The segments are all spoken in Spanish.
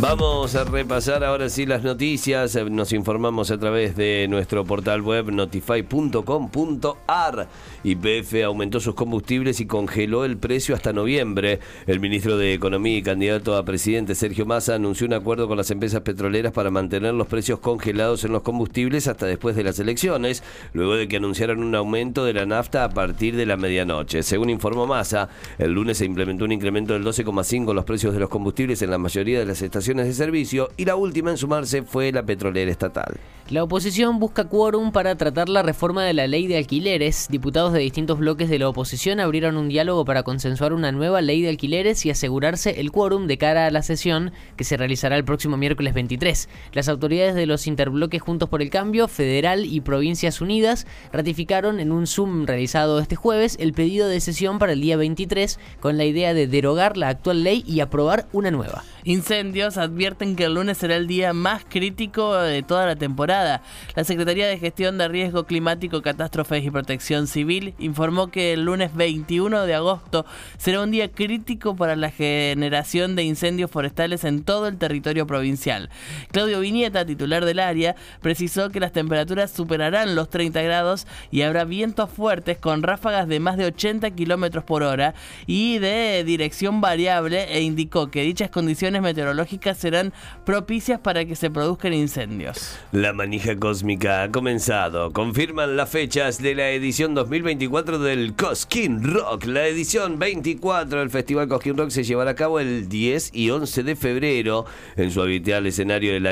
Vamos a repasar ahora sí las noticias. Nos informamos a través de nuestro portal web notify.com.ar. YPF aumentó sus combustibles y congeló el precio hasta noviembre. El ministro de Economía y candidato a presidente Sergio Massa anunció un acuerdo con las empresas petroleras para mantener los precios congelados en los combustibles hasta después de las elecciones, luego de que anunciaran un aumento de la nafta a partir de la medianoche. Según informó Massa, el lunes se implementó un incremento del 12,5 en los precios de los combustibles en la mayoría de las estaciones de servicio y la última en sumarse fue la petrolera estatal. La oposición busca quórum para tratar la reforma de la ley de alquileres. Diputados de distintos bloques de la oposición abrieron un diálogo para consensuar una nueva ley de alquileres y asegurarse el quórum de cara a la sesión que se realizará el próximo miércoles 23. Las autoridades de los interbloques Juntos por el Cambio, Federal y Provincias Unidas ratificaron en un Zoom realizado este jueves el pedido de sesión para el día 23 con la idea de derogar la actual ley y aprobar una nueva. Incendios advierten que el lunes será el día más crítico de toda la temporada. La Secretaría de Gestión de Riesgo Climático, Catástrofes y Protección Civil informó que el lunes 21 de agosto será un día crítico para la generación de incendios forestales en todo el territorio provincial. Claudio Viñeta, titular del área, precisó que las temperaturas superarán los 30 grados y habrá vientos fuertes con ráfagas de más de 80 kilómetros por hora y de dirección variable e indicó que dichas condiciones meteorológicas serán propicias para que se produzcan incendios. Manija cósmica ha comenzado. Confirman las fechas de la edición 2024 del Cosquín Rock. La edición 24 del Festival Cosquín Rock se llevará a cabo el 10 y 11 de febrero en su habitual escenario del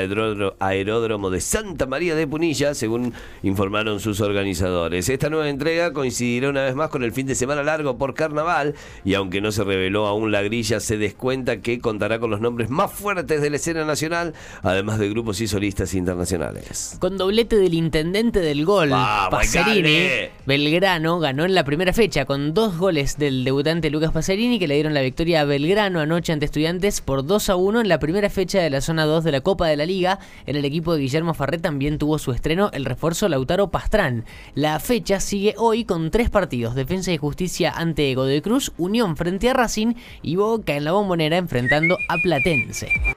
aeródromo de Santa María de Punilla, según informaron sus organizadores. Esta nueva entrega coincidirá una vez más con el fin de semana largo por carnaval y aunque no se reveló aún la grilla, se descuenta que contará con los nombres más fuertes de la escena nacional, además de grupos y solistas internacionales. Con doblete del intendente del gol, Pacerini, Belgrano ganó en la primera fecha con dos goles del debutante Lucas Pacerini que le dieron la victoria a Belgrano anoche ante Estudiantes por 2 a 1 en la primera fecha de la zona 2 de la Copa de la Liga. En el equipo de Guillermo Farré también tuvo su estreno el refuerzo Lautaro Pastrán. La fecha sigue hoy con tres partidos: Defensa y Justicia ante Godoy Cruz, Unión frente a Racing y Boca en la Bombonera enfrentando a Platense.